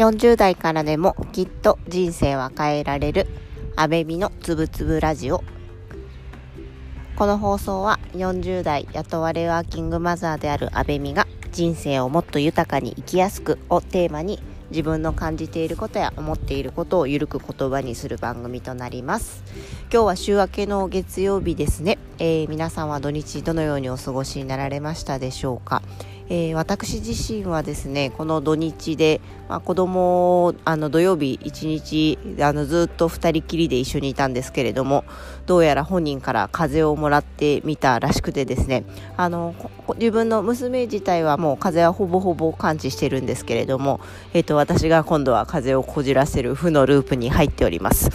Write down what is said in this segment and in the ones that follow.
40代からでもきっと人生は変えられるアベミのつぶつぶラジオ。この放送は40代雇われワーキングマザーであるアベミが人生をもっと豊かに生きやすくをテーマに自分の感じていることや思っていることをゆるく言葉にする番組となります。今日は週明けの月曜日ですね、えー、皆さんは土日どのようにお過ごしになられましたでしょうか？えー、私自身はですねこの土日で、まあ、子供をあの土曜日一日あのずっと2人きりで一緒にいたんですけれどもどうやら本人から風邪をもらってみたらしくてですねあの自分の娘自体はもう風邪はほぼほぼ感知してるんですけれども、えーと、私が今度は風邪をこじらせる負のループに入っております。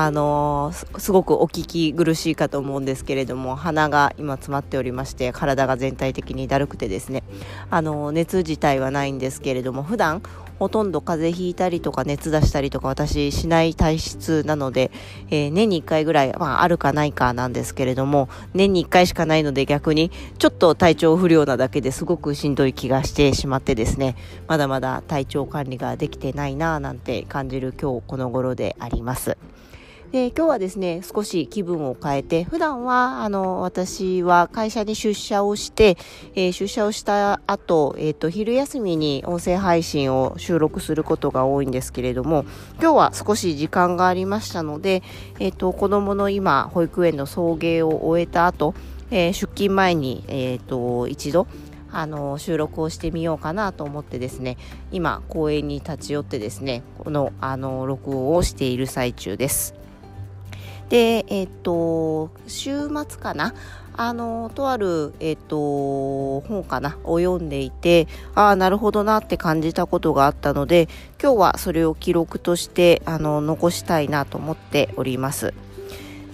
あのすごくお聞き苦しいかと思うんですけれども鼻が今詰まっておりまして体が全体的にだるくてですねあの熱自体はないんですけれども普段ほとんど風邪ひいたりとか熱出したりとか私しない体質なので、えー、年に1回ぐらい、まあ、あるかないかなんですけれども年に1回しかないので逆にちょっと体調不良なだけですごくしんどい気がしてしまってですねまだまだ体調管理ができてないなぁなんて感じる今日この頃であります。で今日はですね少し気分を変えて普段はあの私は会社に出社をして、えー、出社をした後、えーと、昼休みに音声配信を収録することが多いんですけれども今日は少し時間がありましたので、えーと、子どもの今保育園の送迎を終えた後、えー、出勤前に、えーと一度あの収録をしてみようかなと思ってですね今公園に立ち寄ってですねこのあの録音をしている最中です。で、えっ、と、週末かな？あの、とある、えっ、と、本かな？を読んでいて、ああ、なるほどなって感じたことがあったので、今日はそれを記録として、あの、残したいなと思っております。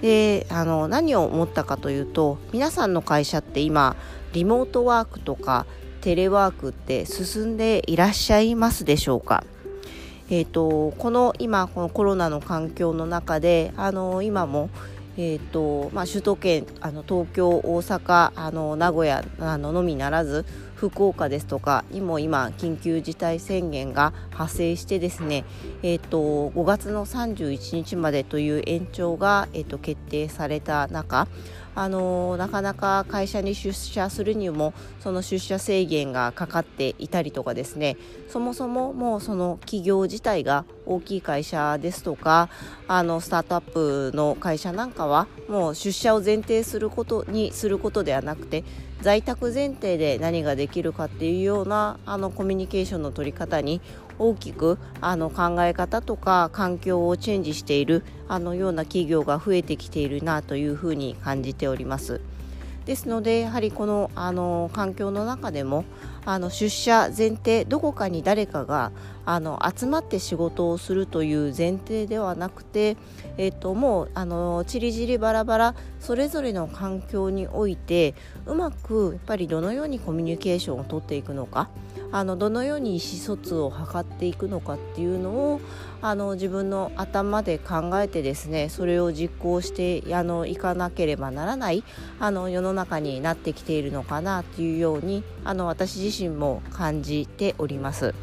で、あの、何を思ったかというと、皆さんの会社って今、リモートワークとか、テレワークって進んでいらっしゃいますでしょうか？えーと、この今このコロナの環境の中であの今も、えーとまあ、首都圏あの東京大阪あの名古屋あののみならず福岡ですとかにも今緊急事態宣言が発生してですね、えーと、5月の31日までという延長が、えーと決定された中あのなかなか会社に出社するにもその出社制限がかかっていたりとかですね。そもそももうその企業自体が大きい会社ですとかあのスタートアップの会社なんかはもう出社を前提することにすることではなくて在宅前提で何ができるかっていうようなあのコミュニケーションの取り方に大きくあの考え方とか環境をチェンジしているあのような企業が増えてきているなというふうに感じております。ですのでやはりこのあの環境の中でもあの出社前提どこかに誰かがあの集まって仕事をするという前提ではなくて、えーと、もうあのちりぢりバラバラそれぞれの環境においてうまくやっぱりどのようにコミュニケーションをとっていくのかあのどのように意思疎通を図っていくのかっていうのをあの自分の頭で考えてですねそれを実行してあのいかなければならないあの世の中になってきているのかなというようにあの私自身身も感じております。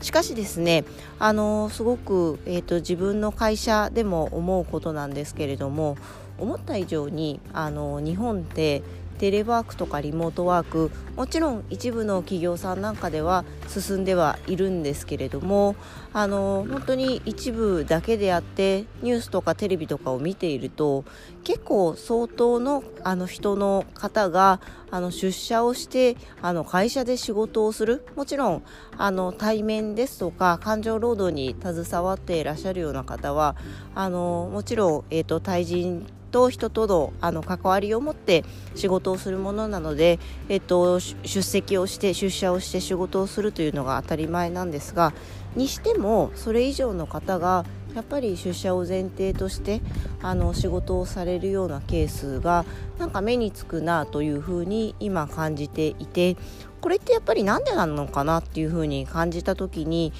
しかしですねあのすごく、えーと、自分の会社でも思うことなんですけれども思った以上にあの日本ってテレワークとかリモートワークもちろん一部の企業さんなんかでは進んではいるんですけれどもあの本当に一部だけであってニュースとかテレビとかを見ていると結構相当のあの人の方があの出社をしてあの会社で仕事をするもちろんあの対面ですとか感情労働に携わっていらっしゃるような方はあのもちろん、えーと対人と人とのあの関わりを持って仕事をするものなので、えっと、出席をして出社をして仕事をするというのが当たり前なんですがにしてもそれ以上の方がやっぱり出社を前提としてあの仕事をされるようなケースがなんか目につくなというふうに今感じていてこれってやっぱり何でなのかなっていうふうに感じた時に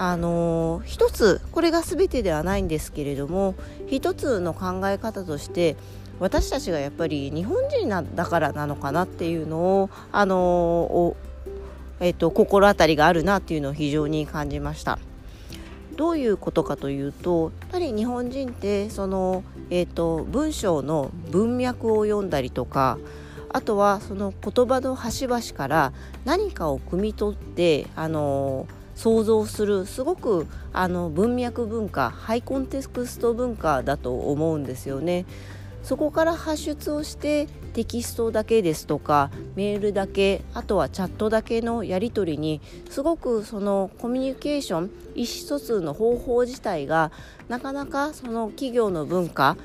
あの一つこれが全てではないんですけれども一つの考え方として私たちがやっぱり日本人なだからなのかなっていうのをあのえっと、心当たりがあるなっていうのを非常に感じました。どういうことかというとやっぱり日本人ってその、えーと、文章の文脈を読んだりとかあとはその言葉の端々から何かを汲み取ってあの想像するすごくあの文脈文化ハイコンテクスト文化だと思うんですよね。そこから発出をしてテキストだけですとかメールだけあとはチャットだけのやり取りにすごくそのコミュニケーション意思疎通の方法自体がなかなかその企業の文化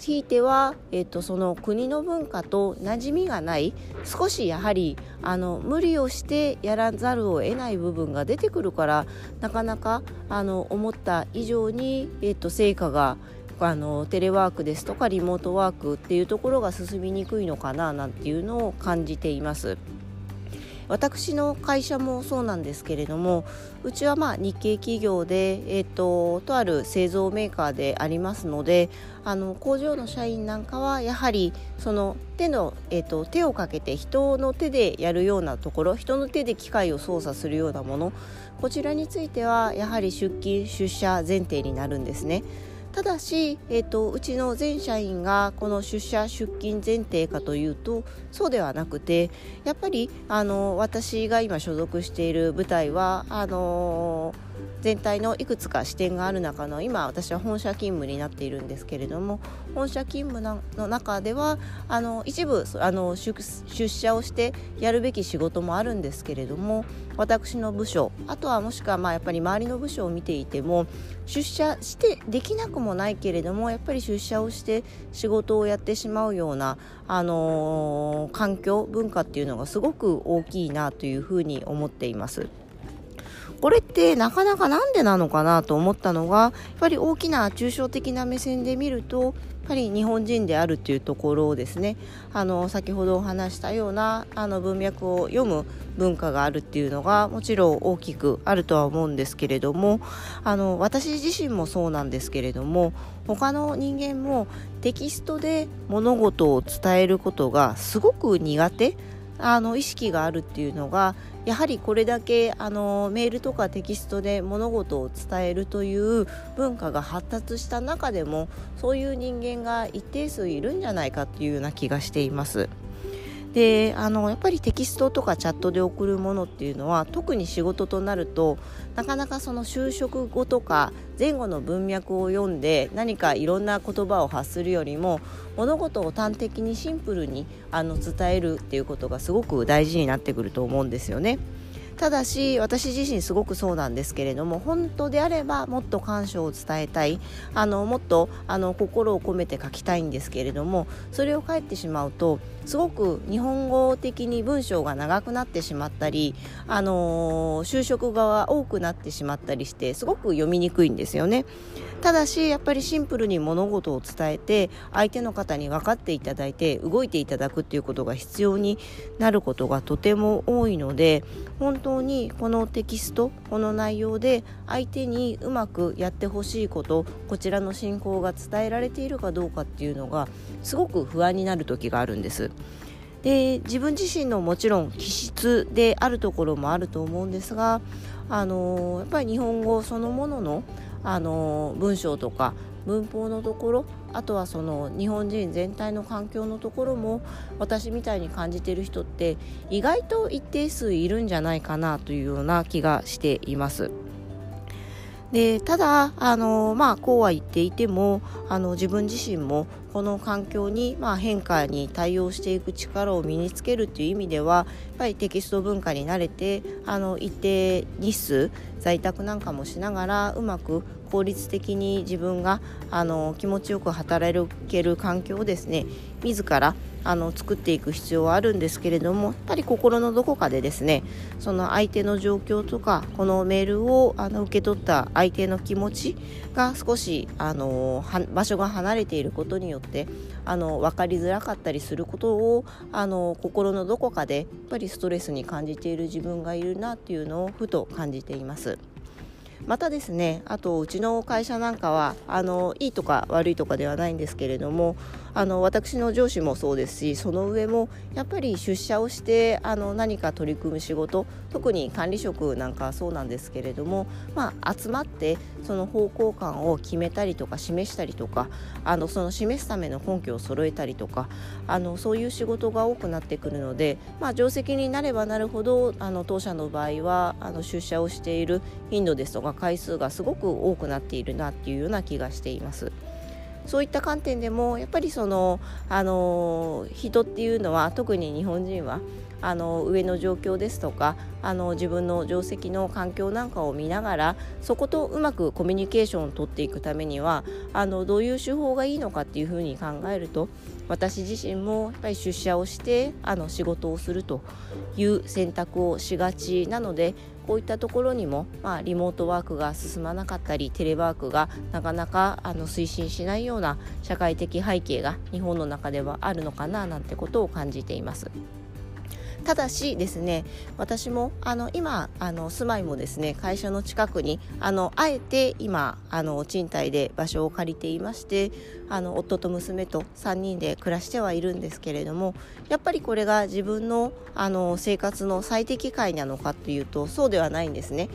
ひいては、えっと、その国の文化と馴染みがない少しやはりあの無理をしてやらざるを得ない部分が出てくるからなかなかあの思った以上に、えっと、成果があのテレワークですとかリモートワークっていうところが進みにくいのかななんていうのを感じています。私の会社もそうなんですけれどもうちはまあ日系企業で、えーと、とある製造メーカーでありますのであの工場の社員なんかはやはりその手の、えーと、と手をかけて人の手でやるようなところ人の手で機械を操作するようなものこちらについてはやはり出勤出社前提になるんですね。ただし、えーと、うちの全社員がこの出社出勤前提かというとそうではなくてやっぱりあの私が今所属している部隊はあのー全体のいくつか視点がある中の今私は本社勤務になっているんですけれども本社勤務の中ではあの一部あの出社をしてやるべき仕事もあるんですけれども私の部署あとはもしくはまあやっぱり周りの部署を見ていても出社してできなくもないけれどもやっぱり出社をして仕事をやってしまうような、あの、環境文化っていうのがすごく大きいなというふうに思っています。これってなかなかなんでなのかなと思ったのがやっぱり大きな抽象的な目線で見るとやっぱり日本人であるというところをですね。あの先ほどお話したようなあの文脈を読む文化があるっていうのがもちろん大きくあるとは思うんですけれどもあの私自身もそうなんですけれども他の人間もテキストで物事を伝えることがすごく苦手あの意識があるっていうのがやはりこれだけあのメールとかテキストで物事を伝えるという文化が発達した中でもそういう人間が一定数いるんじゃないかっていうような気がしています。であのやっぱりテキストとかチャットで送るものっていうのは特に仕事となるとなかなかその就職後とか前後の文脈を読んで何かいろんな言葉を発するよりも物事を端的にシンプルにあの伝えるっていうことがすごく大事になってくると思うんですよね。ただし私自身すごくそうなんですけれども本当であればもっと感謝を伝えたいあのもっとあの心を込めて書きたいんですけれどもそれを書いてしまうとすごく日本語的に文章が長くなってしまったり、あの、就職が多くなってしまったりしてすごく読みにくいんですよね。ただしやっぱりシンプルに物事を伝えて相手の方に分かっていただいて動いていただくっていうことが必要になることがとても多いので本当にこのテキストこの内容で相手にうまくやってほしいことこちらの進行が伝えられているかどうかっていうのがすごく不安になる時があるんです。で自分自身のもちろん気質であるところもあると思うんですがあのやっぱり日本語そのもののあの文章とか文法のところあとはその日本人全体の環境のところも私みたいに感じている人って意外と一定数いるんじゃないかなというような気がしています。でただあの、まあ、こうは言っていてもあの自分自身もこの環境に、まあ、変化に対応していく力を身につけるという意味ではやっぱりテキスト文化に慣れてあの一定日数在宅なんかもしながらうまく効率的に自分があの気持ちよく働ける環境をですね自らあの作っていく必要はあるんですけれどもやっぱり心のどこかでですねその相手の状況とかこのメールをあの受け取った相手の気持ちが少しあの場所が離れていることによってあの分かりづらかったりすることをあの心のどこかでやっぱりストレスに感じている自分がいるなっていうのをふと感じています。またですねあとうちの会社なんかはあのいいとか悪いとかではないんですけれどもあの私の上司もそうですしその上もやっぱり出社をしてあの何か取り組む仕事特に管理職なんかはそうなんですけれども、まあ、集まってその方向感を決めたりとか示したりとかあのその示すための根拠を揃えたりとかあのそういう仕事が多くなってくるので、まあ、定石になればなるほどあの当社の場合はあの出社をしている頻度ですとか回数がすごく多くなっているなっていうような気がしています。そういった観点でもやっぱりそのあの人っていうのは特に日本人はあの上の状況ですとかあの自分の定石の環境なんかを見ながらそことうまくコミュニケーションを取っていくためにはあのどういう手法がいいのかっていうふうに考えると私自身もやっぱり出社をしてあの仕事をするという選択をしがちなのでこういったところにも、まあ、リモートワークが進まなかったりテレワークがなかなかあの推進しないような社会的背景が日本の中ではあるのかななんてことを感じています。ただしですね私もあの今あの住まいもですね会社の近くにあのあえて今あの賃貸で場所を借りていましてあの夫と娘と3人で暮らしてはいるんですけれどもやっぱりこれが自分のあの生活の最適解なのかというとそうではないんですね。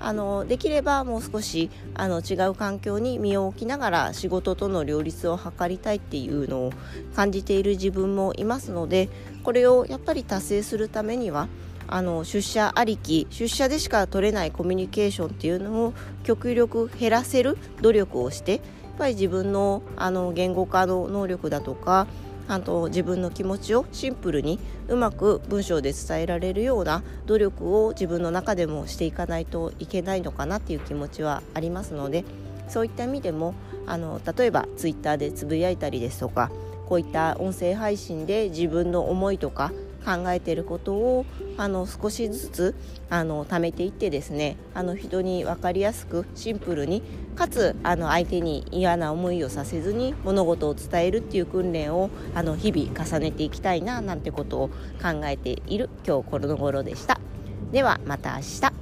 あのできればもう少しあの違う環境に身を置きながら仕事との両立を図りたいっていうのを感じている自分もいますのでこれをやっぱり達成するためにはあの出社ありき出社でしか取れないコミュニケーションっていうのを極力減らせる努力をしてやっぱり自分のあの言語化の能力だとかあと自分の気持ちをシンプルにうまく文章で伝えられるような努力を自分の中でもしていかないといけないのかなっていう気持ちはありますのでそういった意味でもあの例えばツイッターでつぶやいたりですとかこういった音声配信で自分の思いとか考えていることをあの少しずつあの貯めていってですねあの人に分かりやすくシンプルにかつあの相手に嫌な思いをさせずに物事を伝えるっていう訓練をあの日々重ねていきたいななんてことを考えている今日この頃でした。ではまた明日